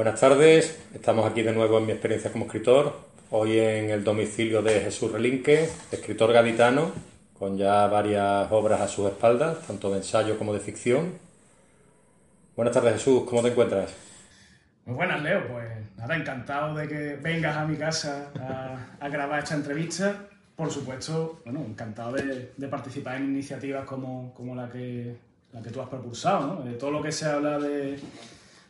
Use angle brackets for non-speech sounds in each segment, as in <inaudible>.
Buenas tardes, estamos aquí de nuevo en mi experiencia como escritor, hoy en el domicilio de Jesús Relinque, escritor gaditano, con ya varias obras a sus espaldas, tanto de ensayo como de ficción. Buenas tardes Jesús, ¿cómo te encuentras? Muy buenas Leo, pues nada, encantado de que vengas a mi casa a, grabar esta entrevista. Por supuesto, bueno, encantado de, participar en iniciativas como, como la, que, la que tú has propulsado, ¿no? De todo lo que se habla de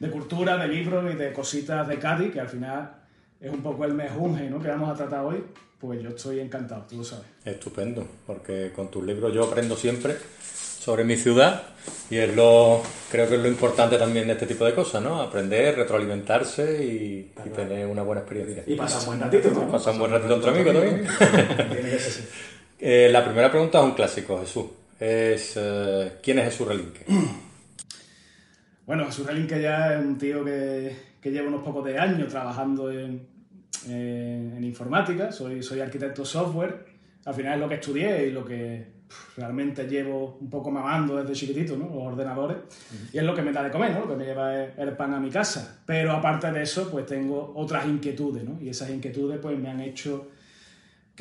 de cultura, de libros y de cositas de Cádiz, que al final es un poco el mejunje ¿no? que vamos a tratar hoy, pues yo estoy encantado, tú lo sabes. Estupendo, porque con tus libros yo aprendo siempre sobre mi ciudad y es lo creo que es lo importante también de este tipo de cosas, ¿no? Aprender, retroalimentarse y, tener una buena experiencia. Y pasar un buen ratito, ¿no? Pasar un buen ratito entre amigos también. Ser <laughs> eh, la primera pregunta es un clásico, Jesús. Es eh, ¿quién es Jesús Relinque? <clears throat> Bueno, Jesús que ya es un tío que, lleva unos pocos de años trabajando en, informática, soy, soy arquitecto software, al final es lo que estudié y lo que realmente llevo un poco mamando desde chiquitito, ¿no? Los ordenadores, y es lo que me da de comer, ¿no? Lo que me lleva el pan a mi casa. Pero aparte de eso, pues tengo otras inquietudes, ¿no? Y esas inquietudes pues me han hecho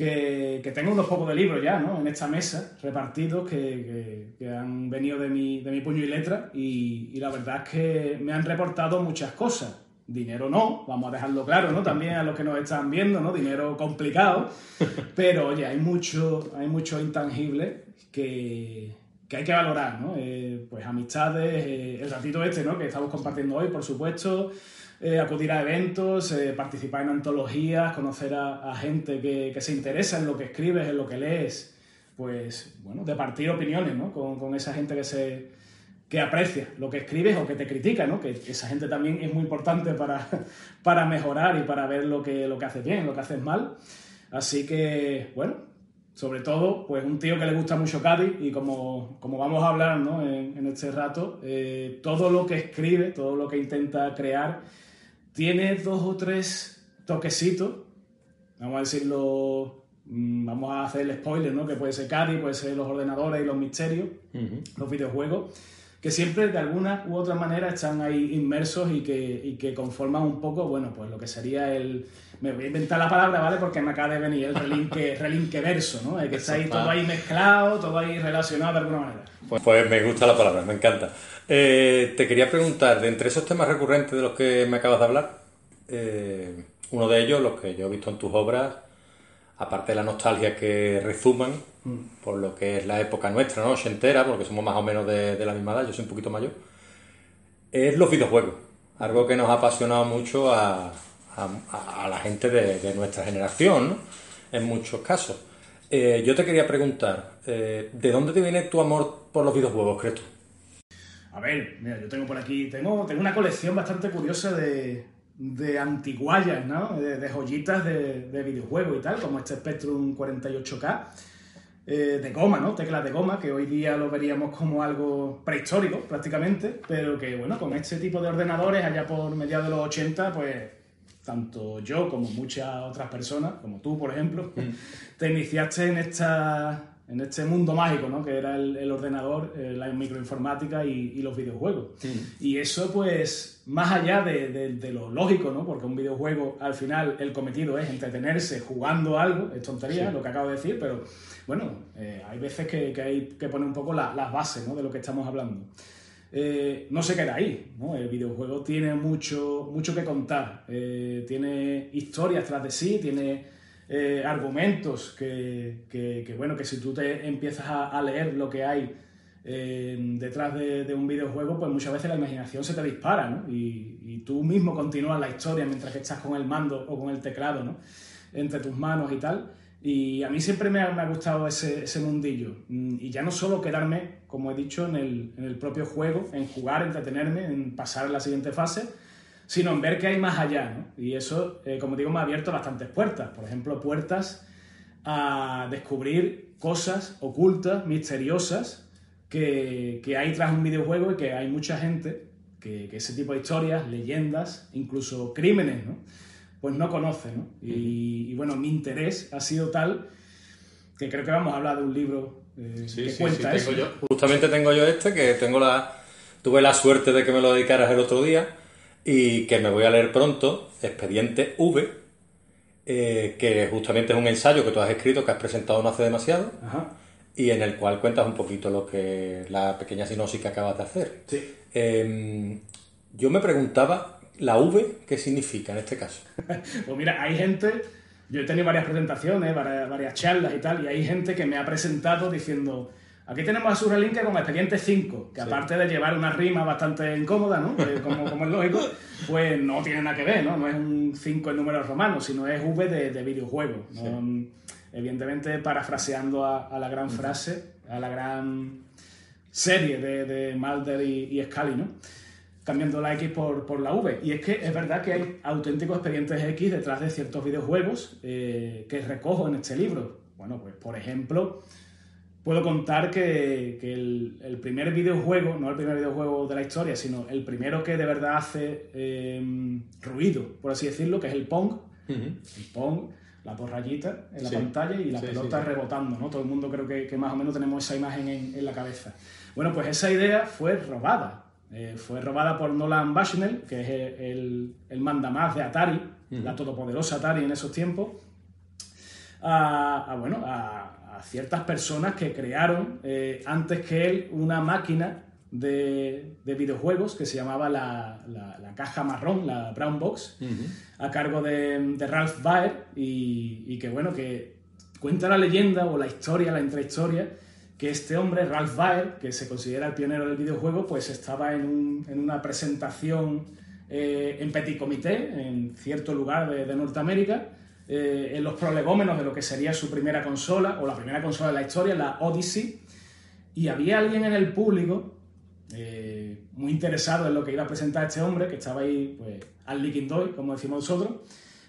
que, tengo unos pocos de libros ya, ¿no? En esta mesa, repartidos, que, han venido de mi, de mi, puño y letra, y, la verdad es que me han reportado muchas cosas. Dinero no, vamos a dejarlo claro, ¿no? También a los que nos están viendo, ¿no? Dinero complicado, <laughs> pero oye, hay mucho, hay mucho intangible que, hay que valorar, ¿no? Eh, pues amistades, eh, el ratito este, ¿no? Que estamos compartiendo hoy, por supuesto, eh, acudir a eventos, eh, participar en antologías, conocer a, gente que, se interesa en lo que escribes, en lo que lees, pues bueno, de partir opiniones ¿no? con, esa gente que se que aprecia lo que escribes o que te critica, ¿no? que esa gente también es muy importante para, <laughs> para mejorar y para ver lo que, lo que haces bien, lo que haces mal. Así que, bueno, sobre todo, pues un tío que le gusta mucho Cádiz y como, como vamos a hablar ¿no? en, este rato, eh, todo lo que escribe, todo lo que intenta crear, tiene dos o tres toquecitos, vamos a decirlo, mm, vamos a hacer el spoiler, ¿no? Que puede ser Cádiz, puede ser los ordenadores y los misterios, los videojuegos, que siempre de alguna u otra manera están ahí inmersos y que, que conforman un poco, bueno, pues lo que sería el... Me voy a inventar la palabra, ¿vale? Porque me acaba de venir el relinque, <laughs> relinque verso, ¿no? que está ahí todo ahí mezclado, todo ahí relacionado de alguna manera. Pues, pues me gusta la palabra, me encanta. Eh, te quería preguntar, de entre esos temas recurrentes de los que me acabas de hablar, eh, uno de ellos, los que yo he visto en tus obras, aparte de la nostalgia que resuman mm. por lo que es la época nuestra, ¿no? entera, porque somos más o menos de, la misma edad, yo soy un poquito mayor, es los videojuegos. Algo que nos ha apasionado mucho a, la gente de, nuestra generación, en muchos casos. Eh, yo te quería preguntar, ¿de dónde te viene tu amor por los videojuegos, crees tú? A ver, mira, yo tengo por aquí, tengo, tengo una colección bastante curiosa de, de antiguallas, ¿no? De, joyitas de, de, videojuegos y tal, como este Spectrum 48K, eh, de goma, ¿no? Teclas de goma, que hoy día lo veríamos como algo prehistórico prácticamente, pero que, bueno, con este tipo de ordenadores allá por mediados de los 80, pues tanto yo como muchas otras personas, como tú, por ejemplo, mm. te iniciaste en esta en este mundo mágico, ¿no? Que era el, ordenador, eh, la microinformática y, los videojuegos. Y eso, pues, más allá de, lo lógico, ¿no? Porque un videojuego, al final, el cometido es entretenerse jugando algo, es tontería lo que acabo de decir, pero bueno, eh, hay veces que, hay que poner un poco las bases, ¿no? De lo que estamos hablando. Eh, no se queda ahí, ¿no? El videojuego tiene mucho, mucho que contar, tiene historias tras de sí, tiene eh, argumentos que, bueno, que si tú te empiezas a, leer lo que hay eh, detrás de, un videojuego, pues muchas veces la imaginación se te dispara, ¿no? Y, tú mismo continúas la historia mientras que estás con el mando o con el teclado, ¿no? Entre tus manos y tal. Y a mí siempre me ha, gustado ese, ese, mundillo. Mm, y ya no solo quedarme, como he dicho, en el, en el propio juego, en jugar, entretenerme, en pasar a la siguiente fase, sino en ver qué hay más allá. ¿no? Y eso, eh, como digo, me ha abierto bastantes puertas. Por ejemplo, puertas a descubrir cosas ocultas, misteriosas, que, que hay tras un videojuego y que hay mucha gente que, ese tipo de historias, leyendas, incluso crímenes, ¿no? pues no conoce. ¿no? Y, bueno, mi interés ha sido tal que creo que vamos a hablar de un libro eh, que cuenta eso. Justamente tengo yo este, que tengo la, tuve la suerte de que me lo dedicaras el otro día y que me voy a leer pronto, Expediente V, eh, que justamente es un ensayo que tú has escrito, que has presentado no hace demasiado, y en el cual cuentas un poquito lo que la pequeña sinopsis que acabas de hacer. Sí. Em, yo me preguntaba, ¿la V qué significa en este caso? <laughs> pues mira, hay gente, yo he tenido varias presentaciones, varias, varias charlas y tal, y hay gente que me ha presentado diciendo Aquí tenemos a Surrelinque como expediente 5, que aparte de llevar una rima bastante incómoda, ¿no? como, como, es lógico, pues no tiene nada que ver, ¿no? No es un 5 en números romanos, sino es V de, de videojuego. Evidentemente, parafraseando a, la gran frase, a la gran serie de, de Mulder y, y, Scully, ¿no? Cambiando la X por, por, la V. Y es que es verdad que hay auténticos expedientes X detrás de ciertos videojuegos eh, que recojo en este libro. Bueno, pues por ejemplo puedo contar que, el, primer videojuego, no el primer videojuego de la historia, sino el primero que de verdad hace em, ruido, por así decirlo, que es el Pong. El Pong, la dos en la pantalla y la pelota rebotando, ¿no? Todo el mundo creo que, más o menos tenemos esa imagen en, la cabeza. Bueno, pues esa idea fue robada. Eh, fue robada por Nolan Bushnell, que es el, el mandamás de Atari, la todopoderosa Atari en esos tiempos, a, bueno, a, ciertas personas que crearon eh, antes que él una máquina de, videojuegos que se llamaba la, caja marrón, la Brown Box, a cargo de, Ralph Baer. Y, que bueno, que cuenta la leyenda o la historia, la intrahistoria, que este hombre, Ralph Baer, que se considera el pionero del videojuego, pues estaba en, una presentación eh, en Petit Comité, en cierto lugar de Norteamérica, eh, en los prolegómenos de lo que sería su primera consola, o la primera consola de la historia, la Odyssey, y había alguien en el público eh, muy interesado en lo que iba a presentar este hombre, que estaba ahí pues, al liquindoy, como decimos nosotros,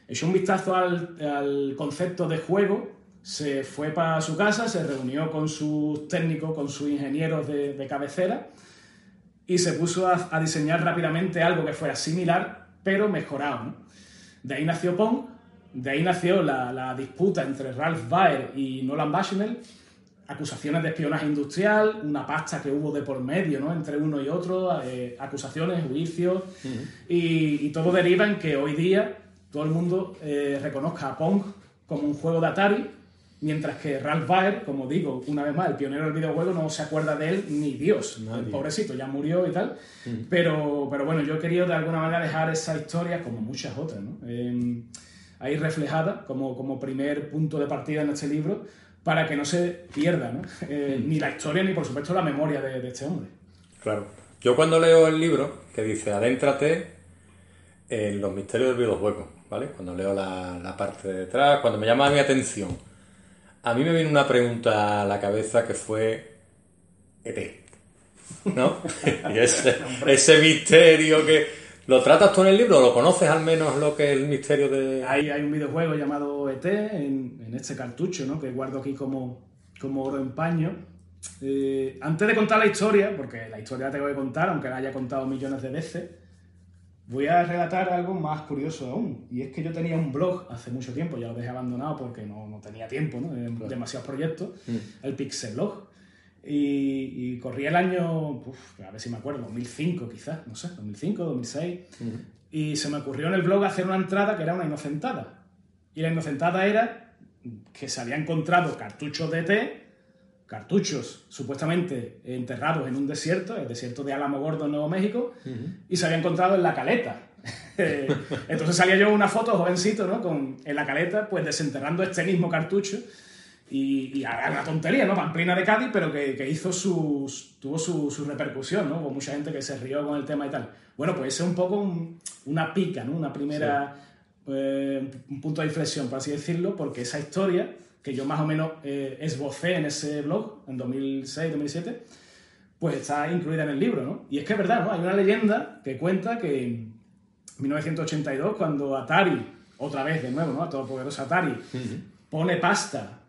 echó un vistazo al, concepto de juego, se fue para su casa, se reunió con sus técnicos, con sus ingenieros de, cabecera, y se puso a, diseñar rápidamente algo que fuera similar, pero mejorado. De ahí nació Pong, de ahí nació la, disputa entre Ralph Baer y Nolan Bushnell, acusaciones de espionaje industrial, una pasta que hubo de por medio ¿no? entre uno y otro, eh, acusaciones, juicios, y, todo deriva en que hoy día todo el mundo eh, reconozca a Pong como un juego de Atari, mientras que Ralph Baer, como digo, una vez más, el pionero del videojuego, no se acuerda de él ni Dios. El pobrecito ya murió y tal. pero, pero bueno, yo he querido de alguna manera dejar esa historia, como muchas otras, ¿no? Em, ahí reflejada como, como primer punto de partida en este libro para que no se pierda eh, mm. ni la historia ni por supuesto la memoria de, este hombre. Claro. Yo cuando leo el libro que dice adéntrate en los misterios del videojuego, ¿vale? Cuando leo la, la parte de detrás, cuando me llama mi atención, a mí me viene una pregunta a la cabeza que fue ET, ¿no? <laughs> y ese, <laughs> ese misterio que ¿Lo tratas tú en el libro o lo conoces al menos lo que es el misterio de...? Hay, hay un videojuego llamado ET en, este cartucho, ¿no? Que guardo aquí como, como oro en paño. Eh, antes de contar la historia, porque la historia la tengo que contar, aunque la haya contado millones de veces, voy a relatar algo más curioso aún. Y es que yo tenía un blog hace mucho tiempo, ya lo dejé abandonado porque no, no tenía tiempo, ¿no? Demasiados proyectos, mm. el Pixel Blog. Y, corría el año, a ver si me acuerdo, 2005 quizás, no sé, 2005, 2006. Y se me ocurrió en el blog hacer una entrada que era una inocentada. Y la inocentada era que se había encontrado cartuchos de té, cartuchos supuestamente enterrados en un desierto, el desierto de Álamo Gordo en Nuevo México, y se había encontrado en la caleta. <laughs> Entonces salía yo una foto jovencito, ¿no? Con, en la caleta, pues desenterrando este mismo cartucho y, y una tontería, ¿no? Pamplina de Cádiz, pero que, que hizo sus, tuvo su, su, repercusión, ¿no? Hubo mucha gente que se rió con el tema y tal. Bueno, pues es un poco una pica, ¿no? Una primera, eh, un punto de inflexión, por así decirlo, porque esa historia, que yo más o menos eh, esbocé en ese blog, en 2006-2007, pues está incluida en el libro, ¿no? Y es que es verdad, ¿no? Hay una leyenda que cuenta que en 1982, cuando Atari, otra vez de nuevo, ¿no? A todo poderoso Atari, pone pasta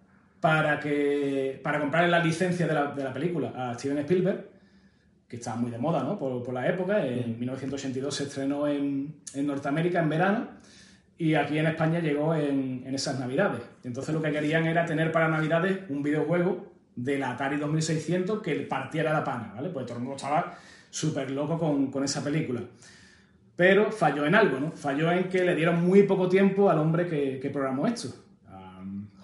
para, que, para comprarle la licencia de la, de la, película a Steven Spielberg, que estaba muy de moda ¿no? por, por la época. En 1982 se estrenó en, en, Norteamérica en verano y aquí en España llegó en, en, esas navidades. Entonces lo que querían era tener para navidades un videojuego de la Atari 2600 que partiera la pana, ¿vale? Pues todo el mundo estaba súper loco con, con esa película. pero falló en algo, ¿no? Falló en que le dieron muy poco tiempo al hombre que, programó esto.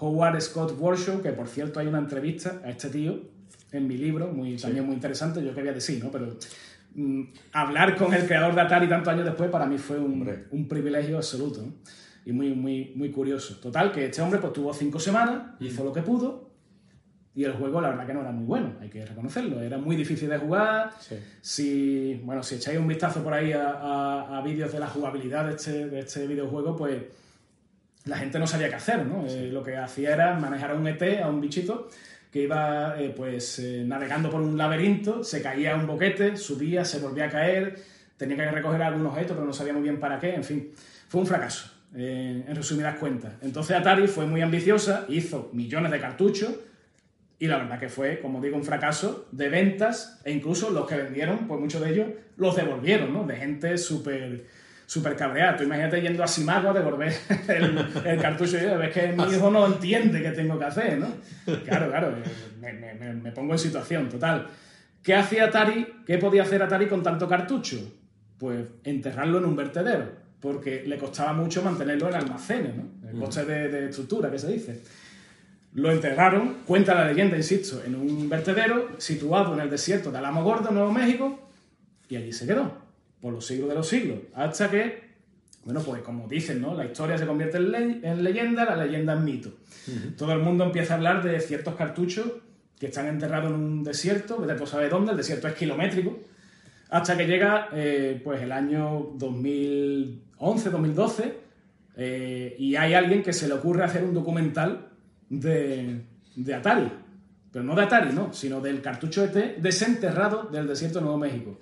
Howard Scott Warshaw, que por cierto hay una entrevista a este tío en mi libro, muy, también muy interesante, yo quería decir, ¿no? Pero mm, hablar con el creador de Atari tantos años después para mí fue un, un privilegio absoluto y muy, muy, muy curioso. Total, que este hombre pues tuvo cinco semanas, hizo lo que pudo y el juego, la verdad que no era muy bueno, hay que reconocerlo. Era muy difícil de jugar. Si, bueno, si echáis un vistazo por ahí a, vídeos de la jugabilidad de este, de este, videojuego, pues la gente no sabía qué hacer, ¿no? Eh, lo que hacía era manejar a un ET, a un bichito, que iba eh, pues eh, navegando por un laberinto, se caía un boquete, subía, se volvía a caer, tenía que recoger algún objeto, pero no sabía muy bien para qué, en fin, fue un fracaso. en resumidas cuentas. Entonces Atari fue muy ambiciosa, hizo millones de cartuchos, y la verdad que fue, como digo, un fracaso de ventas e incluso los que vendieron, pues muchos de ellos los devolvieron, ¿no? De gente súper súper cabreada. Tú imagínate yendo a Simago a devolver <laughs> el, cartucho y ves que mi hijo no entiende qué tengo que hacer, ¿no? Claro, claro, me, me, pongo en situación, total. ¿Qué hacía Atari? ¿Qué podía hacer Atari con tanto cartucho? Pues enterrarlo en un vertedero, porque le costaba mucho mantenerlo en almacenes, ¿no? El coste de, de estructura, que se dice. Lo enterraron, cuenta la leyenda, insisto, en un vertedero situado en el desierto de Alamo Gordo, Nuevo México, y allí se quedó, por los siglos de los siglos, hasta que, bueno, pues como dicen, ¿no? La historia se convierte en, leyenda, la leyenda en mito. Todo el mundo empieza a hablar de ciertos cartuchos que están enterrados en un desierto, vete pues sabe dónde, el desierto es kilométrico, hasta que llega eh, pues el año 2011, 2012, eh, y hay alguien que se le ocurre hacer un documental de, Atari. Pero no de Atari, no, sino del cartucho ET desenterrado del desierto de Nuevo México.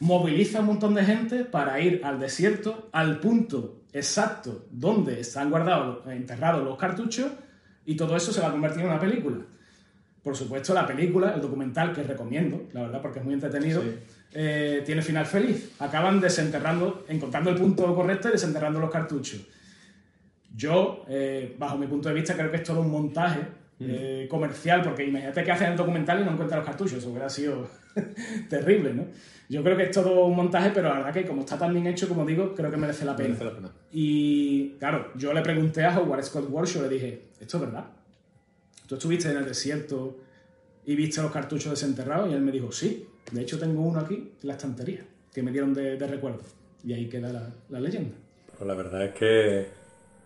Moviliza un montón de gente para ir al desierto, al punto exacto donde están guardados, enterrados los cartuchos, y todo eso se va a convertir en una película. Por supuesto, la película, el documental que recomiendo, la verdad, porque es muy entretenido, eh, tiene final feliz. Acaban desenterrando, encontrando el punto correcto y desenterrando los cartuchos. Yo, eh, bajo mi punto de vista, creo que es todo un montaje eh, comercial, porque imagínate que hacen el documental y no encuentran los cartuchos, eso hubiera sido <laughs> terrible, ¿no? Yo creo que es todo un montaje, pero la verdad que como está tan bien hecho, como digo, creo que merece la pena. Y claro, yo le pregunté a Howard Scott Warshaw, le dije, ¿esto es verdad? ¿Tú estuviste en el desierto y viste los cartuchos desenterrados? Y él me dijo, sí, de hecho tengo uno aquí en la estantería, que me dieron de, recuerdo. Y ahí queda la, la leyenda. Pues la verdad es que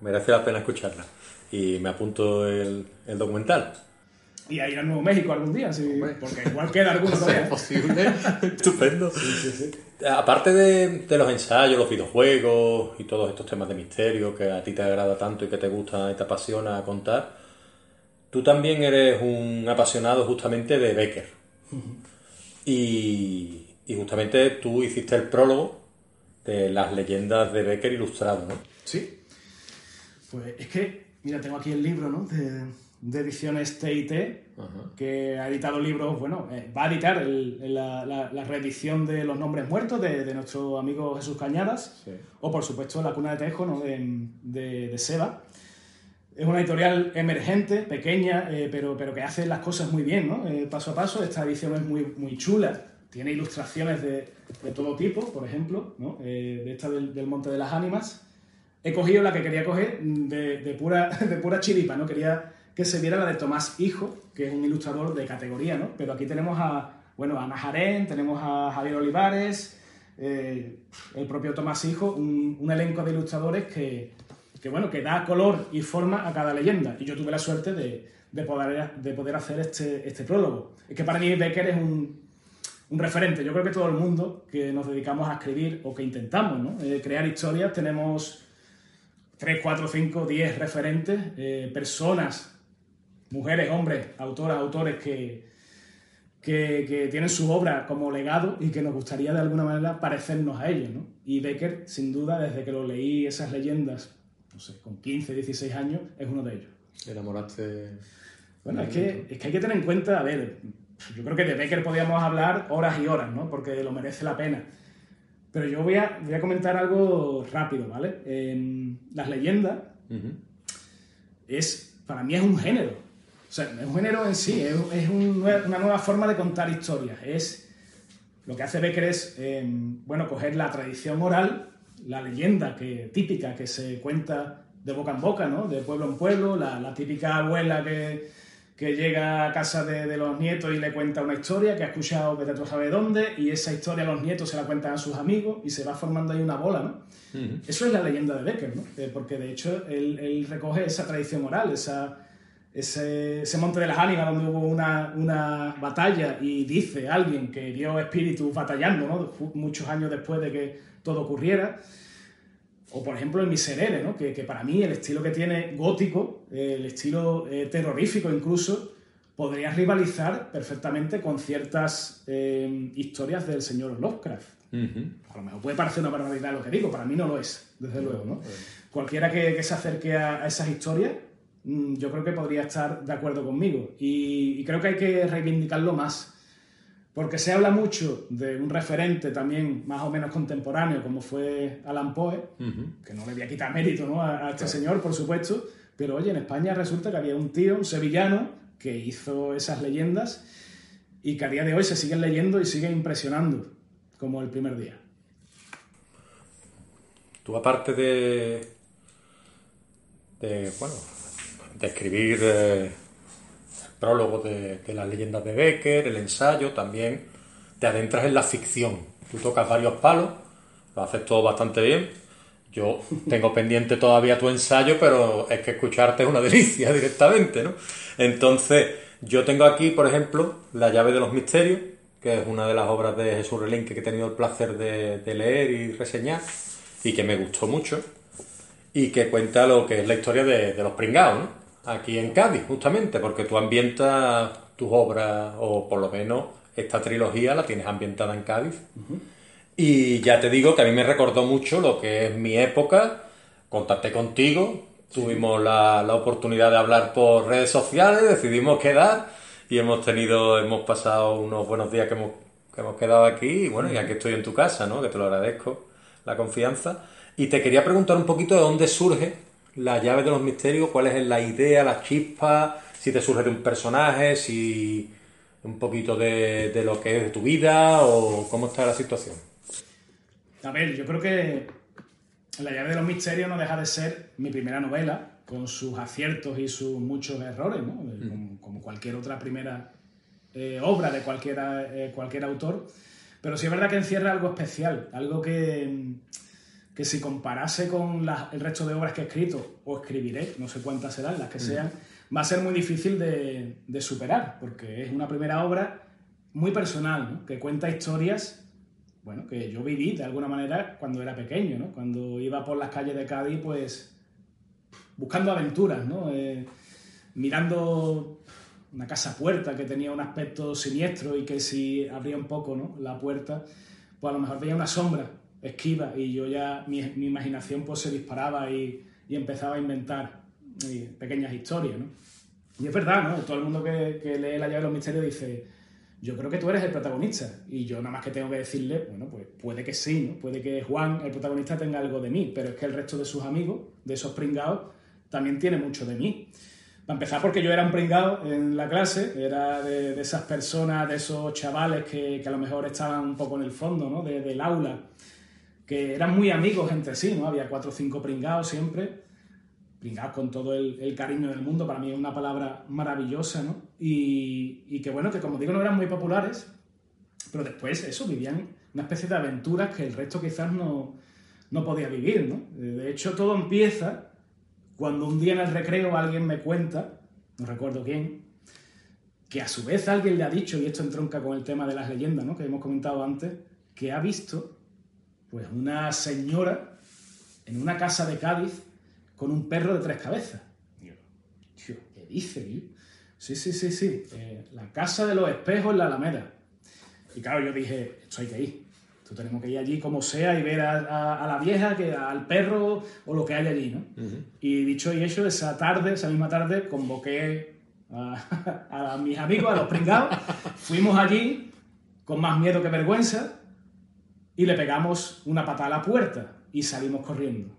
merece la pena escucharla. Y me apunto el, el documental. Y a ir a Nuevo México algún día, sí, porque igual queda alguno <laughs> todavía. es posible. <laughs> Estupendo. Aparte de, de, los ensayos, los videojuegos y todos estos temas de misterio que a ti te agrada tanto y que te gusta y te apasiona contar, tú también eres un apasionado justamente de Becker. y, y justamente tú hiciste el prólogo de las leyendas de Becker ilustrado, ¿no? Sí. Pues es que, mira, tengo aquí el libro, ¿no? De, de ediciones TIT, que ha editado libros, bueno, eh, va a editar la, reedición de Los Nombres Muertos de, nuestro amigo Jesús Cañadas, o por supuesto La Cuna de Tejo, ¿no? de, Seba. Es una editorial emergente, pequeña, eh, pero, pero que hace las cosas muy bien, ¿no? Eh, paso a paso. Esta edición es muy, muy chula, tiene ilustraciones de, todo tipo, por ejemplo, ¿no? de esta del, del Monte de las Ánimas he cogido la que quería coger de, pura, <laughs> de pura chiripa, ¿no? Quería que se viera la de Tomás Hijo, que es un ilustrador de categoría, ¿no? Pero aquí tenemos a, bueno, a Ana tenemos a Javier Olivares, eh, el propio Tomás Hijo, un, elenco de ilustradores que, bueno, que da color y forma a cada leyenda. Y yo tuve la suerte de, poder, de poder hacer este, este prólogo. Es que para mí Becker es un, un referente. Yo creo que todo el mundo que nos dedicamos a escribir o que intentamos ¿no? Eh, crear historias tenemos 3, 4, 5, 10 referentes, eh, personas, mujeres, hombres, autoras, autores que, que, tienen su obra como legado y que nos gustaría de alguna manera parecernos a ellos. ¿no? Y Becker, sin duda, desde que lo leí esas leyendas, no sé, con 15, 16 años, es uno de ellos. ¿Enamoraste? Bueno, es que, es que hay que tener en cuenta, a ver, yo creo que de Becker podíamos hablar horas y horas, ¿no? Porque lo merece la pena. Pero yo voy a, voy a comentar algo rápido, ¿vale? las leyendas es, para mí es un género. O sea, es un género en sí, es, una nueva forma de contar historias. Es, lo que hace Becker es, em, bueno, coger la tradición oral la leyenda que, típica que se cuenta de boca en boca, ¿no? De pueblo en pueblo, la, la típica abuela que, que, llega a casa de, de, los nietos y le cuenta una historia que ha escuchado de tú sabes dónde, y esa historia los nietos se la cuentan a sus amigos y se va formando ahí una bola, ¿no? Uh -huh. Eso es la leyenda de Becker, ¿no? Eh, porque de hecho él, él, recoge esa tradición moral, esa, ese, ese, monte de las ánimas donde hubo una, una, batalla y dice alguien que vio espíritus batallando, ¿no? Muchos años después de que todo ocurriera. O por ejemplo el Miserere, ¿no? que, que, para mí el estilo que tiene gótico, eh, el estilo eh, terrorífico incluso, podría rivalizar perfectamente con ciertas eh, historias del señor Lovecraft. Uh -huh. A lo mejor puede parecer una barbaridad lo que digo, para mí no lo es, desde luego. ¿no? Cualquiera que, que, se acerque a, a esas historias, mmm, yo creo que podría estar de acuerdo conmigo. Y, y creo que hay que reivindicarlo más. Porque se habla mucho de un referente también más o menos contemporáneo, como fue Alan Poe, uh -huh. que no le voy a quitar mérito ¿no? a, a, este claro. señor, por supuesto, pero oye, en España resulta que había un tío, un sevillano, que hizo esas leyendas y que a día de hoy se siguen leyendo y siguen impresionando, como el primer día. Tú aparte de, de bueno, de escribir... Eh prólogo de, las leyendas de Becker, el ensayo, también te adentras en la ficción. Tú tocas varios palos, lo haces todo bastante bien. Yo tengo pendiente todavía tu ensayo, pero es que escucharte es una <laughs> delicia directamente, ¿no? Entonces, yo tengo aquí, por ejemplo, La llave de los misterios, que es una de las obras de Jesús Relinque que he tenido el placer de, de leer y reseñar, y que me gustó mucho, y que cuenta lo que es la historia de, de los pringados, ¿no? Aquí en Cádiz, justamente, porque tú ambientas tus obras, o por lo menos esta trilogía la tienes ambientada en Cádiz. Uh -huh. Y ya te digo que a mí me recordó mucho lo que es mi época. Contacté contigo, sí. tuvimos la, la, oportunidad de hablar por redes sociales, decidimos quedar y hemos tenido, hemos pasado unos buenos días que hemos, que hemos quedado aquí. Y bueno, ya que estoy en tu casa, ¿no? Que te lo agradezco, la confianza. Y te quería preguntar un poquito de dónde surge la llave de los misterios, cuál es la idea, la chispa, si te surge de un personaje, si un poquito de, de, lo que es de tu vida o cómo está la situación. A ver, yo creo que La llave de los misterios no deja de ser mi primera novela, con sus aciertos y sus muchos errores, ¿no? Mm. como, como, cualquier otra primera eh, obra de cualquiera, eh, cualquier autor. Pero sí es verdad que encierra algo especial, algo que que si comparase con la, el resto de obras que he escrito, o escribiré, no sé cuántas serán, las que mm. sean, va a ser muy difícil de, de, superar, porque es una primera obra muy personal, ¿no? que cuenta historias, bueno, que yo viví de alguna manera cuando era pequeño, ¿no? cuando iba por las calles de Cádiz, pues buscando aventuras, ¿no? Eh, mirando una casa puerta que tenía un aspecto siniestro y que si abría un poco ¿no? la puerta, pues a lo mejor veía una sombra esquiva y yo ya, mi, imaginación pues se disparaba y, empezaba a inventar y, pequeñas historias, ¿no? Y es verdad, ¿no? Todo el mundo que, lee La llave de los misterios dice, yo creo que tú eres el protagonista. Y yo nada más que tengo que decirle, bueno, pues puede que sí, ¿no? Puede que Juan, el protagonista, tenga algo de mí, pero es que el resto de sus amigos, de esos pringados, también tiene mucho de mí. Para empezar, porque yo era un pringado en la clase, era de, esas personas, de esos chavales que, a lo mejor estaban un poco en el fondo, ¿no? De, del aula que eran muy amigos entre sí, ¿no? Había cuatro o cinco pringados siempre, pringados con todo el, cariño del mundo, para mí es una palabra maravillosa, ¿no? Y, y, que bueno, que como digo, no eran muy populares, pero después eso, vivían una especie de aventuras que el resto quizás no, no podía vivir, ¿no? De hecho, todo empieza cuando un día en el recreo alguien me cuenta, no recuerdo quién, que a su vez alguien le ha dicho, y esto entronca con el tema de las leyendas, ¿no? Que hemos comentado antes, que ha visto pues una señora en una casa de Cádiz con un perro de tres cabezas. Tío, ¿qué dice, tío? Sí, sí, sí, sí. Eh, la casa de los espejos en la Alameda. Y claro, yo dije, esto hay que ir. Esto tenemos que ir allí como sea y ver a, a, a la vieja, que al perro o lo que hay allí, ¿no? Uh -huh. Y dicho y hecho, esa tarde, esa misma tarde, convoqué a, <laughs> a mis amigos, a los pringados. Fuimos allí con más miedo que vergüenza y le pegamos una patada a la puerta y salimos corriendo.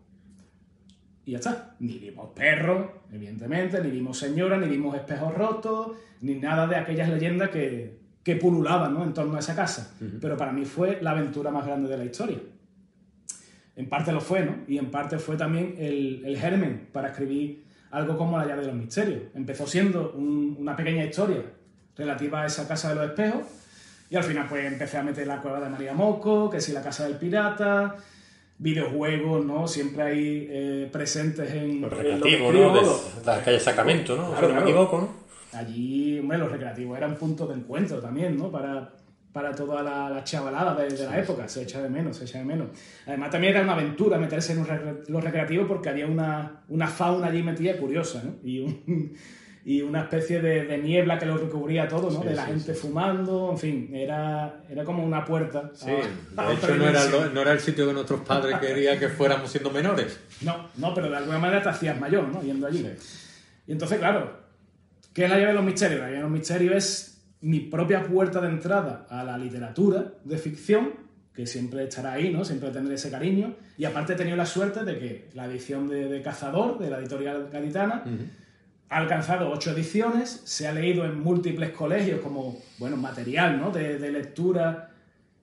Y ya está. Ni vimos perros, evidentemente, ni vimos señoras, ni vimos espejos rotos, ni nada de aquellas leyendas que, que pululaban ¿no? en torno a esa casa. Uh -huh. Pero para mí fue la aventura más grande de la historia. en parte lo fue, ¿no? Y en parte fue también el, el germen para escribir algo como La llave de los misterios. Empezó siendo una pequeña historia relativa a esa casa de los espejos y al final pues empecé a meter la cueva de María Moco, que si la casa del pirata, videojuegos, ¿no? Siempre hay eh, presentes en... Los recreativos, ¿no? De la calle Sacramento, ¿no? no me equivoco, ¿no? Allí, bueno, los recreativos eran puntos de encuentro también, ¿no? Para, para toda la, chavalada de, la época, se echa de menos, se echa de menos. Además también era una aventura meterse en los recreativos porque había una, una fauna allí metida curiosa, ¿no? Y, y una especie de, niebla que lo recubría todo, ¿no? de la gente fumando, en fin, era, era como una puerta. Sí, de <laughs> hecho no era, no era, el sitio que nuestros padres querían que fuéramos siendo menores. No, no, pero de alguna manera te hacías mayor, ¿no? Yendo allí. Y entonces, claro, ¿qué es la llave de los misterios? La llave de los misterios es mi propia puerta de entrada a la literatura de ficción, que siempre estará ahí, ¿no? Siempre tendré ese cariño. Y aparte he tenido la suerte de que la edición de, Cazador, de la editorial gaditana, ha alcanzado ocho ediciones, se ha leído en múltiples colegios como, bueno, material, ¿no? De, lectura,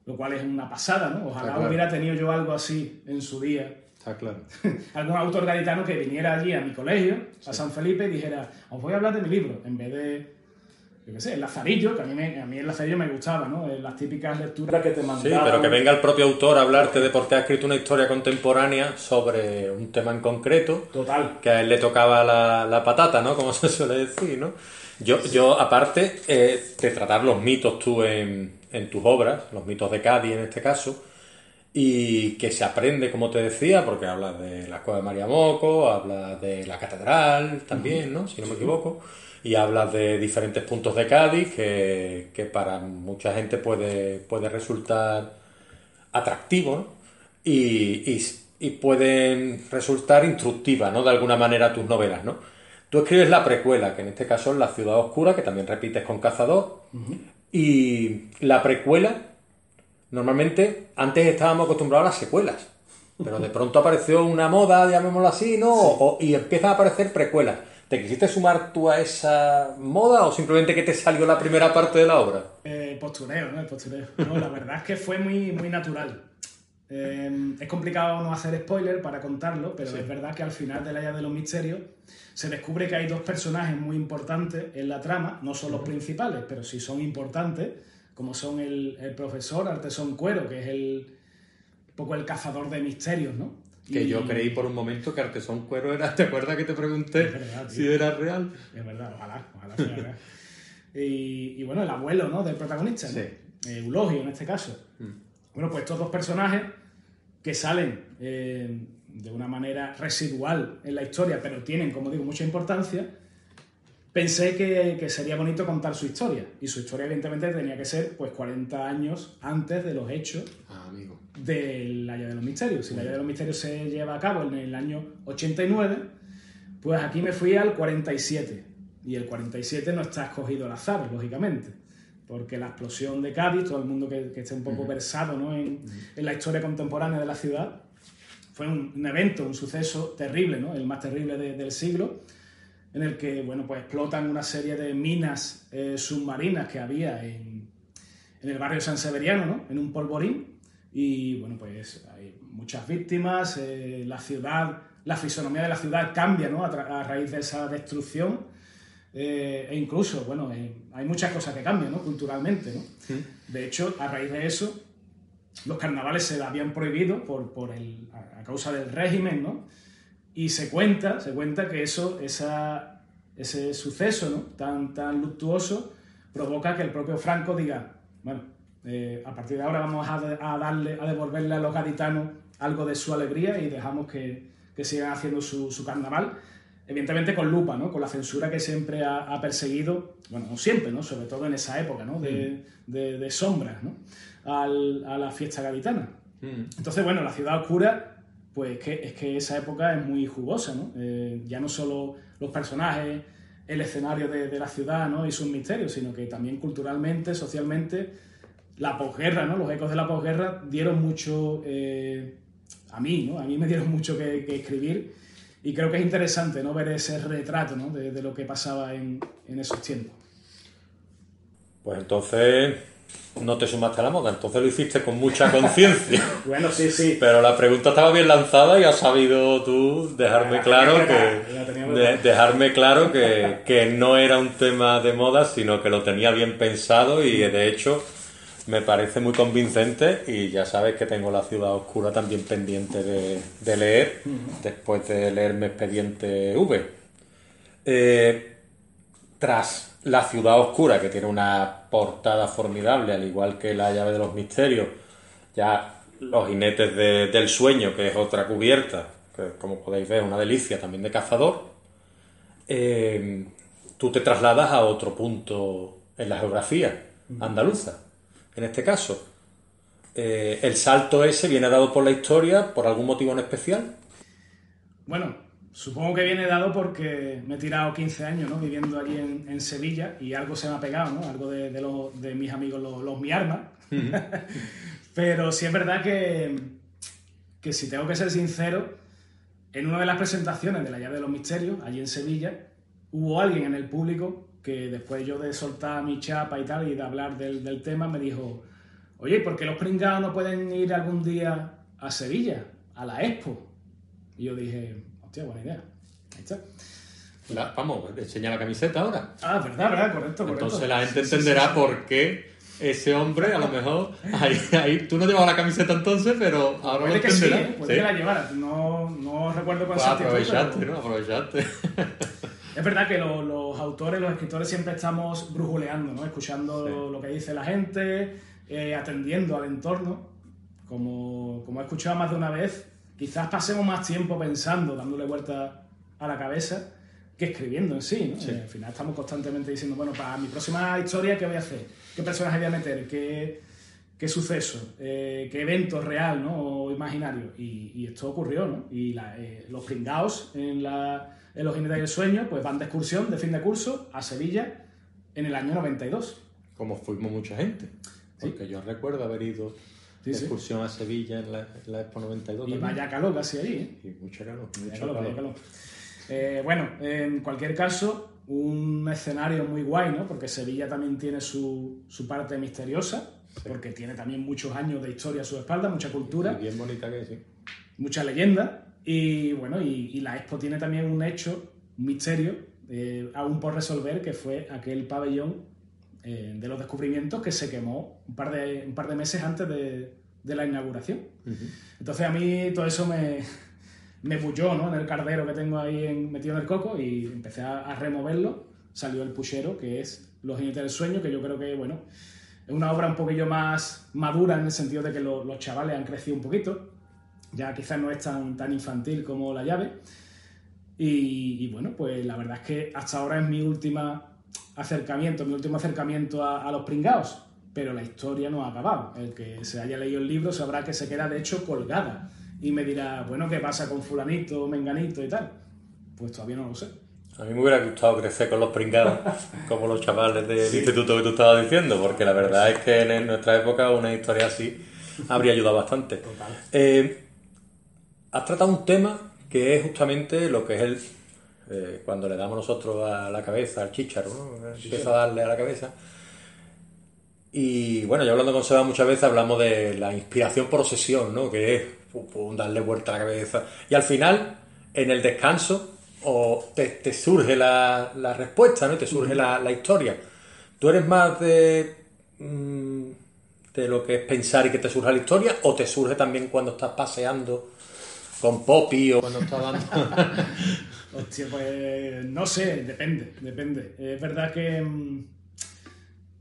lo cual es una pasada, ¿no? Ojalá hubiera tenido yo algo así en su día. Está claro. <laughs> Algún autor gaditano que viniera allí a mi colegio, a San Felipe, y dijera, os voy a hablar de mi libro, en vez de yo qué sé, el Lazarillo, que a mí, a mí el Lazarillo me gustaba, ¿no? Eh, las típicas lecturas que te mandaban. Sí, pero que venga el propio autor a hablarte de por qué ha escrito una historia contemporánea sobre un tema en concreto. Total. Que a él le tocaba la, la patata, ¿no? Como <laughs> se suele decir, ¿no? Yo, yo aparte eh, de tratar los mitos tú en, en tus obras, los mitos de Cádiz en este caso, y que se aprende, como te decía, porque hablas de la Escuela de María Moco, hablas de la catedral también, ¿no? Si no me equivoco y hablas de diferentes puntos de Cádiz que, que para mucha gente puede, puede resultar atractivo y, y, y, pueden resultar instructivas, ¿no? De alguna manera tus novelas, ¿no? Tú escribes la precuela, que en este caso es La ciudad oscura, que también repites con Cazador, y la precuela, normalmente, antes estábamos acostumbrados a las secuelas, pero de pronto apareció una moda, llamémoslo así, ¿no? y empiezan a aparecer precuelas. ¿Te quisiste sumar tú a esa moda o simplemente que te salió la primera parte de la obra? Eh, postureo, ¿no? El postureo. No, la verdad es que fue muy, muy natural. Eh, es complicado no hacer spoiler para contarlo, pero es verdad que al final de la llave de los misterios se descubre que hay dos personajes muy importantes en la trama, no son los principales, pero sí son importantes, como son el, el profesor Artesón Cuero, que es el un poco el cazador de misterios, ¿no? Que yo creí por un momento que Artesón Cuero era. ¿Te acuerdas que te pregunté si era real? Es verdad, ojalá, ojalá sea real. y, bueno, el abuelo ¿no? del protagonista, ¿no? Eulogio en este caso. Mm. Bueno, pues estos dos personajes que salen eh, de una manera residual en la historia, pero tienen, como digo, mucha importancia, pensé que, que, sería bonito contar su historia. Y su historia, evidentemente, tenía que ser pues 40 años antes de los hechos ah, amigo. de la Llave de los Misterios. Si la Llave de los Misterios se lleva a cabo en el año 89, pues aquí me fui al 47. Y el 47 no está escogido al azar, lógicamente. Porque la explosión de Cádiz, todo el mundo que, esté un poco versado ¿no? en, en, la historia contemporánea de la ciudad, fue un, evento, un suceso terrible, ¿no? el más terrible del siglo en el que bueno, pues explotan una serie de minas eh, submarinas que había en, en, el barrio San Severiano, ¿no? en un polvorín. Y bueno, pues hay muchas víctimas, eh, la ciudad, la fisonomía de la ciudad cambia ¿no? a, raíz de esa destrucción. Eh, e incluso, bueno, hay muchas cosas que cambian ¿no? culturalmente. ¿no? De hecho, a raíz de eso, los carnavales se habían prohibido por, por el, a causa del régimen, ¿no? Y se cuenta, se cuenta que eso, esa, ese suceso ¿no? tan, tan luctuoso provoca que el propio Franco diga, bueno, eh, a partir de ahora vamos a, darle, a devolverle a los gaditanos algo de su alegría y dejamos que, que sigan haciendo su, su, carnaval, evidentemente con lupa, ¿no? con la censura que siempre ha, perseguido, bueno, no siempre, ¿no? sobre todo en esa época ¿no? de, mm. de, de sombras ¿no? Al, a la fiesta gaditana. Mm. Entonces, bueno, la ciudad oscura pues que, es que esa época es muy jugosa, ¿no? Eh, ya no solo los personajes, el escenario de, la ciudad ¿no? y sus misterios, sino que también culturalmente, socialmente, la posguerra, ¿no? los ecos de la posguerra dieron mucho eh, a mí, ¿no? a mí me dieron mucho que, escribir y creo que es interesante ¿no? ver ese retrato de, lo que pasaba en, en esos tiempos. Pues entonces no te sumaste a la moda, entonces lo hiciste con mucha conciencia. <laughs> bueno, sí, sí. Pero la pregunta estaba bien lanzada y has sabido tú dejarme claro que dejarme claro que, que no era un tema de moda, sino que lo tenía bien pensado y de hecho me parece muy convincente y ya sabes que tengo La ciudad oscura también pendiente de, leer después de leerme Expediente V. Eh, tras La ciudad oscura, que tiene una portada formidable, al igual que La llave de los misterios, ya Los jinetes del sueño, que es otra cubierta, que como podéis ver es una delicia también de cazador, eh, tú te trasladas a otro punto en la geografía andaluza en este caso. Eh, ¿El salto ese viene dado por la historia por algún motivo en especial? Bueno, supongo que viene dado porque me he tirado 15 años ¿no? viviendo allí en, Sevilla y algo se me ha pegado, ¿no? algo de, de, mis amigos los, los mi arma. <laughs> Pero sí es verdad que, que si tengo que ser sincero, en una de las presentaciones de la llave de los misterios, allí en Sevilla, hubo alguien en el público que después yo de soltar mi chapa y tal y de hablar del, tema, me dijo, oye, ¿por qué los pringados no pueden ir algún día a Sevilla, a la Expo? Y yo dije, hostia, buena idea. Ahí está. vamos, enseña la camiseta ahora. Ah, verdad, verdad, correcto, correcto. Entonces la gente entenderá por qué ese hombre, a lo mejor, ahí, ahí tú no llevabas la camiseta entonces, pero ahora puede lo que sí, ¿eh? puede que la llevara, no, no recuerdo cuál pues Aprovechaste, ¿no? Aprovechaste. <laughs> Es verdad que los, autores, los escritores siempre estamos brujuleando, ¿no? Escuchando lo que dice la gente, eh, atendiendo al entorno. Como, como he escuchado más de una vez, quizás pasemos más tiempo pensando, dándole vuelta a la cabeza, que escribiendo en sí, ¿no? al final estamos constantemente diciendo, bueno, para mi próxima historia, ¿qué voy a hacer? ¿Qué personaje voy a meter? ¿Qué, qué suceso? Eh, ¿Qué evento real ¿no? o imaginario? Y, esto ocurrió, ¿no? Y eh, los pringaos en la en los jinetes del sueño, pues van de excursión de fin de curso a Sevilla en el año 92. Como fuimos mucha gente. Porque yo recuerdo haber ido excursión a Sevilla en la, en la, Expo 92. Y vaya calor casi allí. ¿eh? Y mucha calor. calor, eh, bueno, en cualquier caso, un escenario muy guay, ¿no? Porque Sevilla también tiene su, su parte misteriosa, porque tiene también muchos años de historia a su espalda, mucha cultura. Y bien bonita que sí. Mucha leyenda. Y bueno, y, la expo tiene también un hecho, un misterio, eh, aún por resolver, que fue aquel pabellón eh, de los descubrimientos que se quemó un par de, un par de meses antes de, de la inauguración. Entonces a mí todo eso me, <laughs> me bulló ¿no? en el cardero que tengo ahí en, metido en el coco y empecé a, removerlo. Salió el puchero, que es Los jinetes del sueño, que yo creo que, bueno, es una obra un poquillo más madura en el sentido de que los chavales han crecido un poquito ya quizás no es tan, tan infantil como la llave. Y, bueno, pues la verdad es que hasta ahora es mi última acercamiento, mi último acercamiento a, los pringaos, pero la historia no ha acabado. El que se haya leído el libro sabrá que se queda de hecho colgada y me dirá, bueno, ¿qué pasa con fulanito, menganito y tal? Pues todavía no lo sé. A mí me hubiera gustado crecer con los pringados, <laughs> como los chavales del instituto que tú estabas diciendo, porque la verdad es que en nuestra época una historia así habría ayudado bastante. Eh, has tratado un tema que es justamente lo que es el. Eh, cuando le damos nosotros a la cabeza, al chícharo, ¿no? Empieza a darle a la cabeza. Y bueno, ya hablando con Seba muchas veces hablamos de la inspiración por obsesión, ¿no? Que es darle vuelta a la cabeza. Y al final, en el descanso, o te, surge la, respuesta, ¿no? Te surge la, historia. ¿Tú eres más de, mm, de lo que es pensar y que te surja la historia? ¿O te surge también cuando estás paseando con Poppy o cuando está dando. <laughs> Hostia, pues no sé, depende, depende. Es verdad que, mm,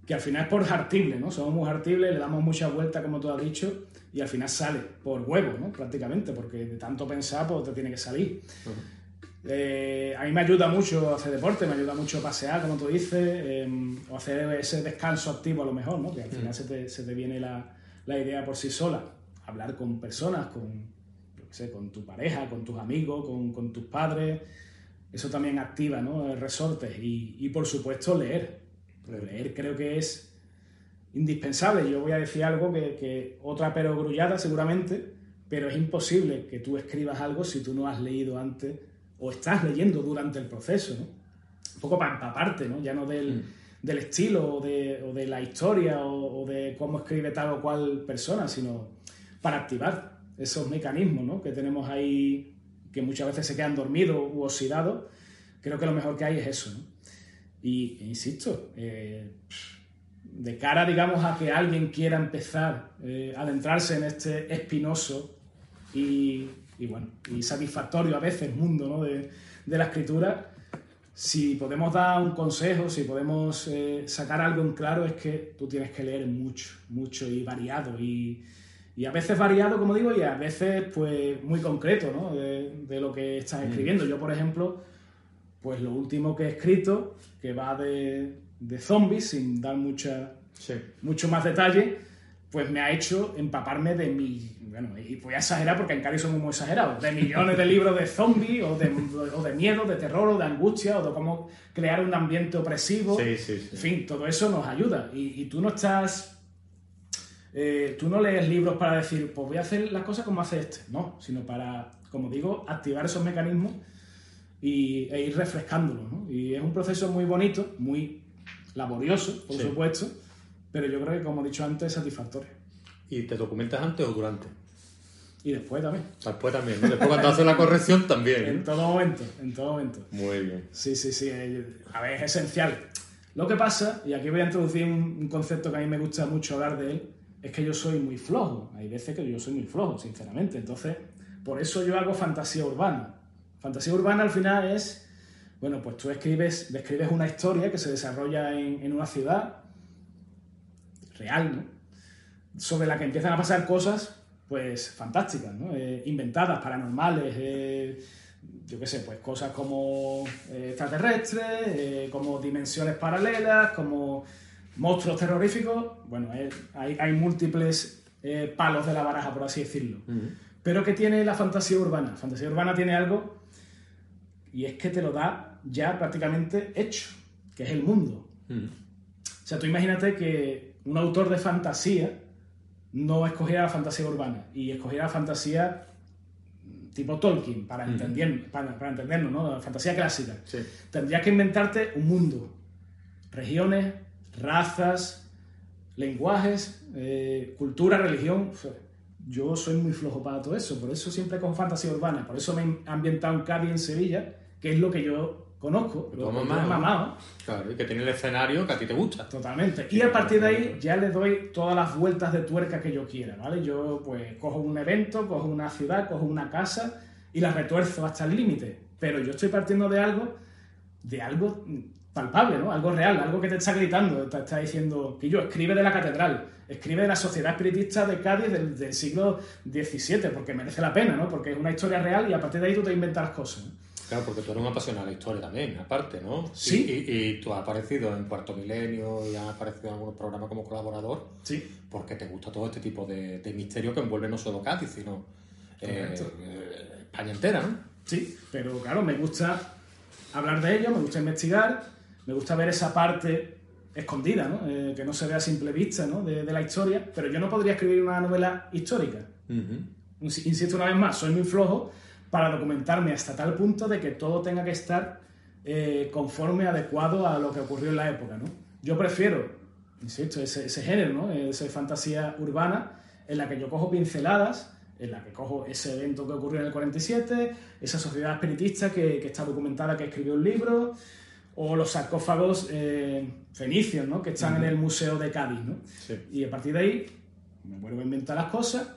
que al final es por hartible, ¿no? Somos muy hartibles, le damos mucha vuelta, como tú has dicho, y al final sale por huevo, ¿no? Prácticamente, porque de tanto pensar, pues te tiene que salir. Eh, a mí me ayuda mucho hacer deporte, me ayuda mucho pasear, como tú dices, em, o hacer ese descanso activo a lo mejor, ¿no? Que al final se, te, se, te, viene la, la idea por sí sola. Hablar con personas, con, con tu pareja, con tus amigos, con, tus padres. Eso también activa ¿no? resortes. Y, por supuesto, leer. leer creo que es indispensable. Yo voy a decir algo que, que otra perogrullada seguramente, pero es imposible que tú escribas algo si tú no has leído antes o estás leyendo durante el proceso. ¿no? Un poco para empaparte, ¿no? ya no del, del estilo o de, la historia o, de cómo escribe tal o cual persona, sino para activar esos mecanismos que tenemos ahí que muchas veces se quedan dormidos u oxidados. Creo que lo mejor que hay es eso. Y insisto, eh, de cara, digamos, a que alguien quiera empezar eh, a adentrarse en este espinoso y, bueno, y satisfactorio a veces mundo de, de la escritura, si podemos dar un consejo, si podemos eh, sacar algo en claro, es que tú tienes que leer mucho, mucho y variado. Y, y a veces variado, como digo, y a veces pues muy concreto, ¿no? De, de lo que estás mm. escribiendo. Yo, por ejemplo, pues lo último que he escrito, que va de, de zombies, sin dar mucha, mucho más detalle, pues me ha hecho empaparme de mi, bueno, y voy a exagerar porque en Cádiz somos muy exagerados, de millones de libros de zombies o de, o de miedo, de terror o de angustia o de cómo crear un ambiente opresivo. Sí, sí, En fin, todo eso nos ayuda. Y, tú no estás... Eh, tú no lees libros para decir, pues voy a hacer las cosas como hace este, no, sino para, como digo, activar esos mecanismos y, e ir refrescándolos. ¿no? Y es un proceso muy bonito, muy laborioso, por supuesto, pero yo creo que, como he dicho antes, es satisfactorio. ¿Y te documentas antes o durante? Y después también. Después también, ¿no? Después cuando haces la corrección también. en todo momento, en todo momento. Muy bien. Sí, sí, sí. A ver, es esencial. Lo que pasa, y aquí voy a introducir un, concepto que a mí me gusta mucho hablar de él, es que yo soy muy flojo. Hay veces que yo soy muy flojo, sinceramente. Entonces, por eso yo hago fantasía urbana. Fantasía urbana al final es, bueno, pues tú escribes, describes una historia que se desarrolla en, en una ciudad real, ¿no? Sobre la que empiezan a pasar cosas pues fantásticas, ¿no? Eh, inventadas, paranormales, eh, yo qué sé, pues cosas como eh, extraterrestres, como dimensiones paralelas, como monstruos terroríficos. Bueno, hay, hay, múltiples palos de la baraja, por así decirlo. Pero ¿qué tiene la fantasía urbana? La fantasía urbana tiene algo y es que te lo da ya prácticamente hecho, que es el mundo. O sea, tú imagínate que un autor de fantasía no escogiera la fantasía urbana y escogiera la fantasía tipo Tolkien, para, entender, para, entendernos, ¿no? La fantasía clásica. Tendrías que inventarte un mundo, regiones, razas, lenguajes, eh, cultura, religión. Yo soy muy flojo para todo eso, por eso siempre con fantasía urbana, por eso me he ambientado en Cádiz, en Sevilla, que es lo que yo conozco, pero mamado. mamado. Claro, y que tiene el escenario que a ti te gusta. Totalmente. Y a partir de ahí ya le doy todas las vueltas de tuerca que yo quiera, ¿vale? Yo pues cojo un evento, cojo una ciudad, cojo una casa y la retuerzo hasta el límite. Pero yo estoy partiendo de algo, de algo palpable, ¿no? Algo real, algo que te está gritando, te está diciendo que yo escribe de la catedral, escribe de la sociedad espiritista de Cádiz del, siglo XVII, porque merece la pena, ¿no? Porque es una historia real y a partir de ahí tú te inventas cosas. Claro, porque tú eres un apasionado de la historia también, aparte, ¿no? Sí. Y, tú has aparecido en Cuarto Milenio y has aparecido en algunos programas como colaborador. Sí. Porque te gusta todo este tipo de, misterio que envuelve no solo Cádiz, sino eh, España entera, ¿no? Sí, pero claro, me gusta hablar de ello, me gusta investigar, me gusta ver esa parte escondida, ¿no? Eh, que no se ve a simple vista, ¿no? De, la historia, pero yo no podría escribir una novela histórica. Insisto una vez más, soy muy flojo para documentarme hasta tal punto de que todo tenga que estar eh, conforme, adecuado a lo que ocurrió en la época. ¿no? Yo prefiero, insisto, ese, ese género, ¿no? esa fantasía urbana en la que yo cojo pinceladas, en la que cojo ese evento que ocurrió en el 47, esa sociedad espiritista que, que está documentada, que escribió un libro, o los sarcófagos eh, fenicios, ¿no? que están en el Museo de Cádiz. ¿no? Y a partir de ahí me vuelvo a inventar las cosas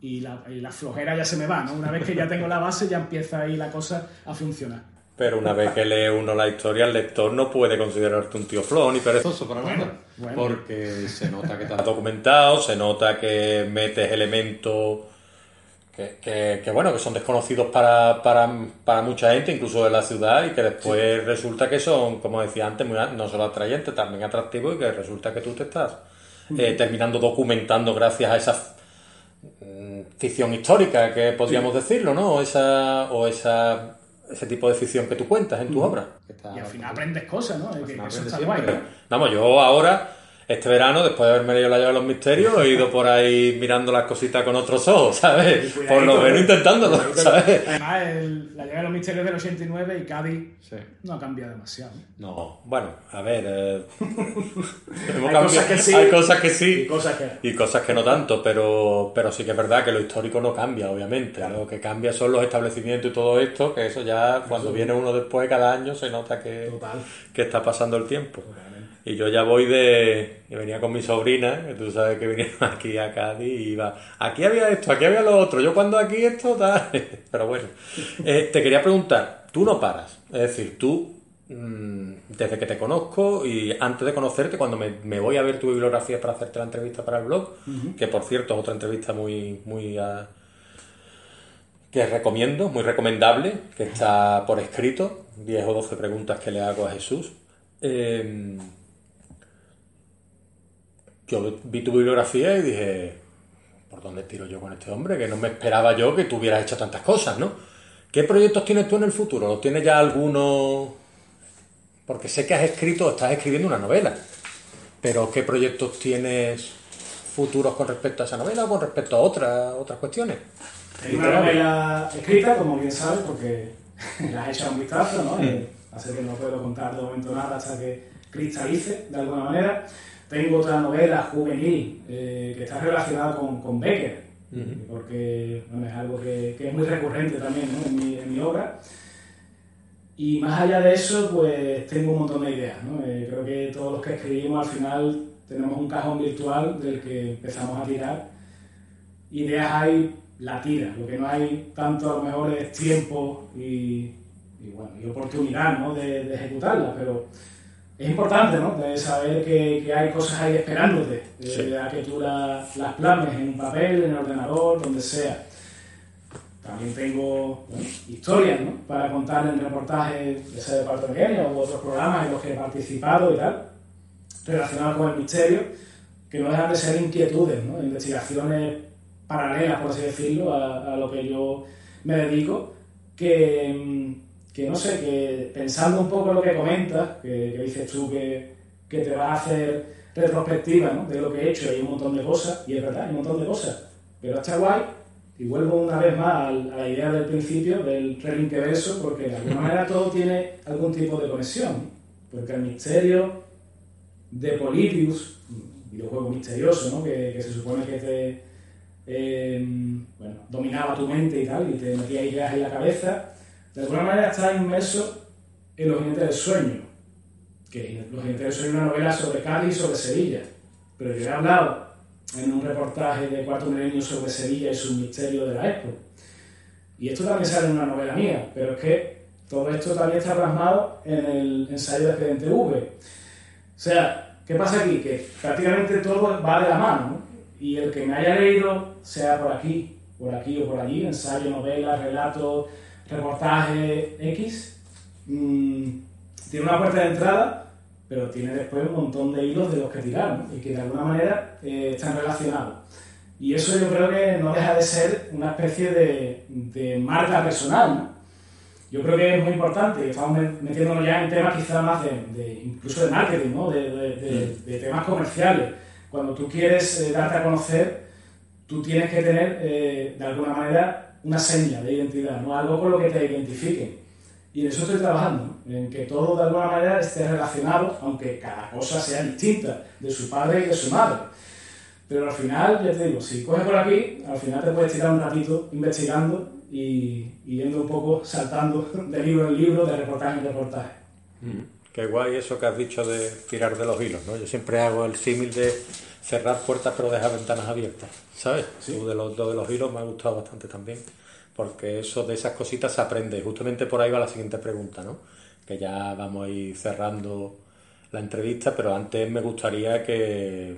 y la, flojera ya se me va, ¿no? Una vez que ya tengo la base ya empieza ahí la cosa a funcionar. Pero una vez que lee uno la historia, el lector no puede considerarte un tío flojo ni perezoso para nada. Porque se nota que has documentado, se nota que metes elementos que, bueno, que son desconocidos para, para, mucha gente, incluso de la ciudad, y que después resulta que son, como decía antes, no solo atrayentes, también atractivos, y que resulta que tú te estás eh, terminando documentando gracias a esas Mm, ficción histórica, que podríamos decirlo, ¿no? O esa, o esa, ese tipo de ficción que tú cuentas en tu obra. y al final aprendes cosas, ¿no? Vamos, yo ahora este verano, después de haberme leído la llave de los misterios, he ido por ahí mirando las cositas con otros ojos, ¿sabes? Por lo menos intentándolo, ¿sabes? Además, el- la llave de los misterios del 89 y Cádiz Sí. no ha cambiado demasiado. No, bueno, a ver. eh, <laughs> Hay cambiado- cosas que sí. Hay cosas que Y sí. cosas que... Y cosas que no tanto, pero, pero sí que es verdad que lo histórico no cambia, obviamente. Lo que cambia son los establecimientos y todo esto, que eso ya cuando viene uno después cada año se nota que, Total. que está pasando el tiempo. Y yo ya voy de... Y venía con mi sobrina, que tú sabes que vinieron <laughs> aquí a Cádiz y iba... Aquí había esto, aquí había lo otro, yo cuando aquí esto, tal... <laughs> Pero bueno, Eh, te quería preguntar, tú no paras, es decir, tú mm, desde que te conozco y antes de conocerte, cuando me, me voy a ver tu bibliografía para hacerte la entrevista para el blog, que por cierto es otra entrevista muy... muy ah, que recomiendo, muy recomendable, que está por escrito, 10 o 12 preguntas que le hago a Jesús. Eh, yo vi tu bibliografía y dije, ¿por dónde tiro yo con este hombre? Que no me esperaba yo que tú hubieras hecho tantas cosas, ¿no? ¿Qué proyectos tienes tú en el futuro? ¿Los tienes ya alguno? Porque sé que has escrito, estás escribiendo una novela, pero ¿qué proyectos tienes futuros con respecto a esa novela o con respecto a otras otras cuestiones? Tengo una novela escrita, como bien sabes, porque la he echado un vistazo, ¿no? Eh, Así que no puedo contar de momento nada hasta que cristalice, de alguna manera. Tengo otra novela juvenil eh, que está relacionada con, con Becker, porque bueno, es algo que, que es muy recurrente también ¿no? en, mi, en mi obra. Y más allá de eso, pues tengo un montón de ideas. ¿no? Eh, creo que todos los que escribimos al final tenemos un cajón virtual del que empezamos a tirar. Ideas hay, la tira. Lo que no hay tanto a lo mejor es tiempo y, y, bueno, y oportunidad ¿no? de, de ejecutarlas, pero es importante ¿no? de saber que, que hay cosas ahí esperándote, eh, Sí. a que tú la- las plasmes en un papel, en el ordenador, donde sea. También tengo bueno, historias ¿no? para contar en reportajes, ya sea de Milenio u otros programas en los que he participado y tal, relacionados con el misterio, que no dejan de ser inquietudes, ¿no? investigaciones paralelas, por así decirlo, a, a lo que yo me dedico, que, mm, que no sé, que pensando un poco en lo que comentas, que, que dices tú que, que te vas a hacer retrospectiva ¿no? de lo que he hecho, hay un montón de cosas, y es verdad, hay un montón de cosas, pero está guay, y vuelvo una vez más a la idea del principio, del relinqueverso, porque de alguna manera todo tiene algún tipo de conexión, porque el misterio de Polybius, videojuego misterioso, ¿no? que, que se supone que te eh, bueno, dominaba tu mente y tal, y te metía ideas en la cabeza, de alguna manera está inmerso en Los Jinetes del Sueño, que Los Jinetes del Sueño es una novela sobre Cádiz y sobre Sevilla, pero yo he hablado en un reportaje de Cuarto Milenio sobre Sevilla y su misterio de la Expo. Y esto también sale en una novela mía, pero es que todo esto también está plasmado en el ensayo de Expediente V. O sea, ¿qué pasa aquí? Que prácticamente todo va de la mano, ¿no? Y el que me haya leído, sea por aquí, por aquí o por allí, ensayo, novela, relato, reportaje X, mm, tiene una puerta de entrada, pero tiene después un montón de hilos de los que tirar, ¿no? Y que de alguna manera eh, están relacionados. Y eso yo creo que no deja de ser una especie de, de marca personal, ¿no? Yo creo que es muy importante, estamos met- metiéndonos ya en temas quizás más de, de- incluso de marketing, ¿no? de- de temas comerciales. Cuando tú quieres eh, darte a conocer, tú tienes que tener eh, de alguna manera una seña de identidad, ¿no? algo con lo que te identifiquen. Y en eso estoy trabajando, en que todo de alguna manera esté relacionado, aunque cada cosa sea distinta de su padre y de su madre. Pero al final, ya te digo, si coges por aquí, al final te puedes tirar un ratito investigando y, y yendo un poco, saltando de libro en libro, de reportaje en reportaje. Qué guay eso que has dicho de tirar de los hilos, ¿no? Yo siempre hago el símil de cerrar puertas pero dejar ventanas abiertas, ¿sabes? Tú de los, lo de los hilos me ha gustado bastante también, porque eso de esas cositas se aprende. Justamente por ahí va la siguiente pregunta, ¿no? Que ya vamos a ir cerrando la entrevista, pero antes me gustaría que,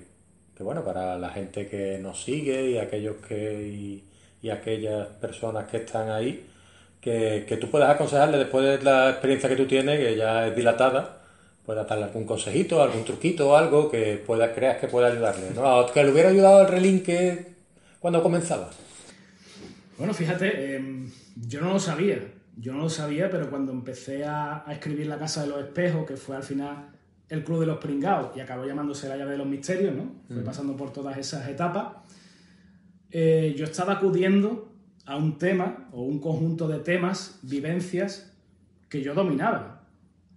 que bueno, para la gente que nos sigue y aquellos que y, y aquellas personas que están ahí, que, que tú puedas aconsejarle después de la experiencia que tú tienes, que ya es dilatada, puedas darle algún consejito, algún truquito o algo que pueda, creas que pueda ayudarle, ¿no? Que le hubiera ayudado al relinque cuando comenzaba. Bueno, fíjate, em, yo no lo sabía, yo no lo sabía, pero cuando empecé a, a escribir La Casa de los Espejos, que fue al final el Club de los Pringados y acabó llamándose la llave de los misterios, ¿no? Fue pasando por todas esas etapas. Eh, yo estaba acudiendo a un tema o un conjunto de temas, vivencias que yo dominaba.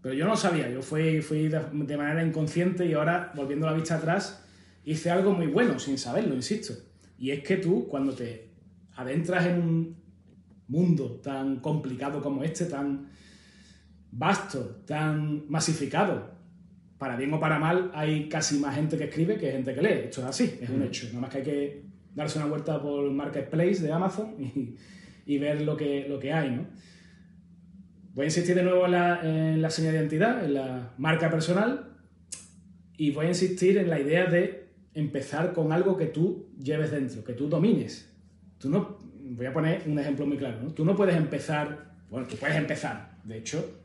Pero yo no sabía, yo fui, fui de, manera inconsciente y ahora, volviendo la vista atrás, hice algo muy bueno sin saberlo, insisto. Y es que tú, cuando te adentras en un mundo tan complicado como este, tan vasto, tan masificado, para bien o para mal, hay casi más gente que escribe que gente que lee. Esto es así, es un hecho. Nada más que hay que darse una vuelta por el marketplace de Amazon y, y ver lo que, lo que hay, ¿no? Voy a insistir de nuevo en la, en la señal de identidad, en la marca personal, y voy a insistir en la idea de empezar con algo que tú lleves dentro, que tú domines. Tú no, voy a poner un ejemplo muy claro, ¿no? Tú no puedes empezar, bueno, tú puedes empezar, de hecho,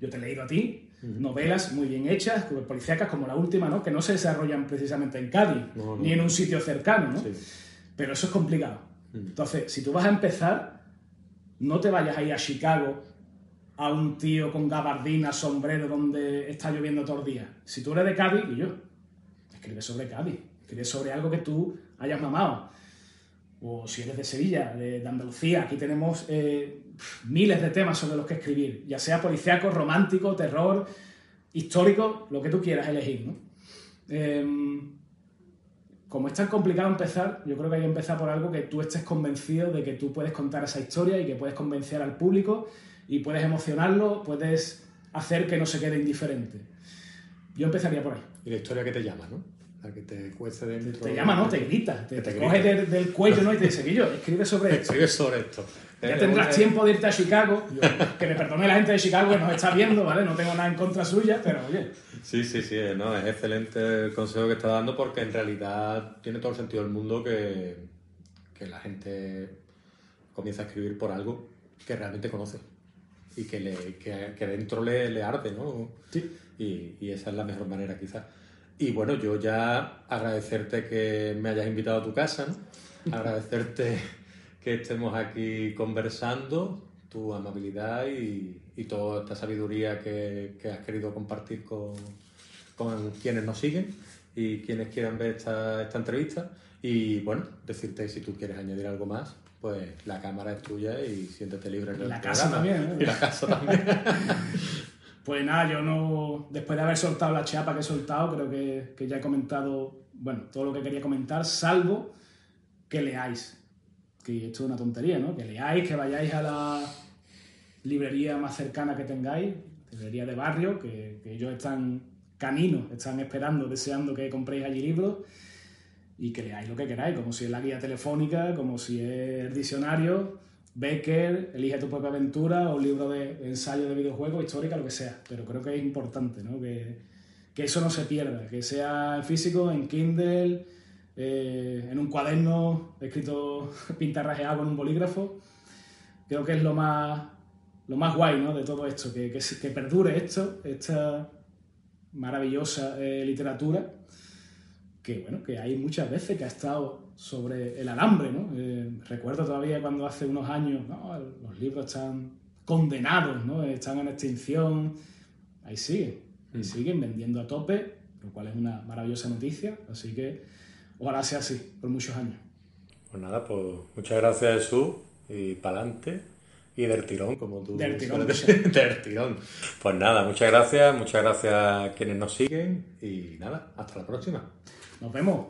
yo te he leído a ti novelas muy bien hechas, policíacas como la última, ¿no? Que no se desarrollan precisamente en Cádiz, No, no. ni en un sitio cercano, ¿no? Sí. Pero eso es complicado. Entonces, si tú vas a empezar, no te vayas a ir a Chicago a un tío con gabardina, sombrero, donde está lloviendo todo el día. Si tú eres de Cádiz, y yo, escribe sobre Cádiz, escribe sobre algo que tú hayas mamado. O si eres de Sevilla, de, Andalucía, aquí tenemos eh, miles de temas sobre los que escribir, ya sea policíaco, romántico, terror, histórico, lo que tú quieras elegir, ¿no? Em, como es tan complicado empezar, yo creo que hay que empezar por algo que tú estés convencido de que tú puedes contar esa historia y que puedes convencer al público y puedes emocionarlo, puedes hacer que no se quede indiferente. Yo empezaría por ahí. Y la historia que te llama, ¿no? La que te cuece dentro. Te llama, ¿no? Te grita, te, te te grita. coge del, del cuello ¿no? y te dice, Guillo, escribe sobre esto. Escribe sobre esto. Ya tendrás eh, tiempo de irte a Chicago. Yo, que me perdone la gente de Chicago que nos está viendo, ¿vale? No tengo nada en contra suya, pero oye, Sí, sí, sí, eh, no, es excelente el consejo que está dando porque en realidad tiene todo el sentido del mundo que, que la gente comienza a escribir por algo que realmente conoce y que, le, que, que dentro le, le arde, ¿no? Sí. Y, y esa es la mejor manera quizás. Y bueno, yo ya agradecerte que me hayas invitado a tu casa, ¿no? agradecerte <laughs> que estemos aquí conversando, tu amabilidad y, y toda esta sabiduría que, que has querido compartir con, con quienes nos siguen y quienes quieran ver esta, esta entrevista. Y bueno, decirte si tú quieres añadir algo más, pues la cámara es tuya y siéntete libre en el la casa programa. también, ¿eh? <laughs> Y la casa también. <laughs> Pues nada, yo no. Después de haber soltado la chapa que he soltado, creo que, que ya he comentado, bueno, todo lo que quería comentar, salvo que leáis. Que esto es una tontería, ¿no? Que leáis, que vayáis a la librería más cercana que tengáis, librería de barrio, que, que ellos están caninos, están esperando, deseando que compréis allí libros y que leáis lo que queráis, como si es la guía telefónica, como si es el diccionario, Becker, Elige tu propia aventura o un libro de, ensayo de videojuegos, histórica, lo que sea. Pero creo que es importante ¿no? que, que eso no se pierda, que sea en físico, en Kindle, eh, en un cuaderno escrito <laughs> pintarrajeado con un bolígrafo. Creo que es lo más, lo más guay ¿no? de todo esto, que, que perdure esto, esta maravillosa eh, literatura que bueno, que hay muchas veces que ha estado sobre el alambre, ¿no? Eh, recuerdo todavía cuando hace unos años, ¿no? Los libros están condenados, ¿no? Están en extinción. Ahí siguen, ahí siguen vendiendo a tope, lo cual es una maravillosa noticia, así que ojalá sea así por muchos años. Pues nada, pues muchas gracias Jesús y para adelante y del tirón, como tú Del tirón, <laughs> del tirón. Pues nada, muchas gracias, muchas gracias a quienes nos siguen y nada, hasta la próxima. Nos vemos.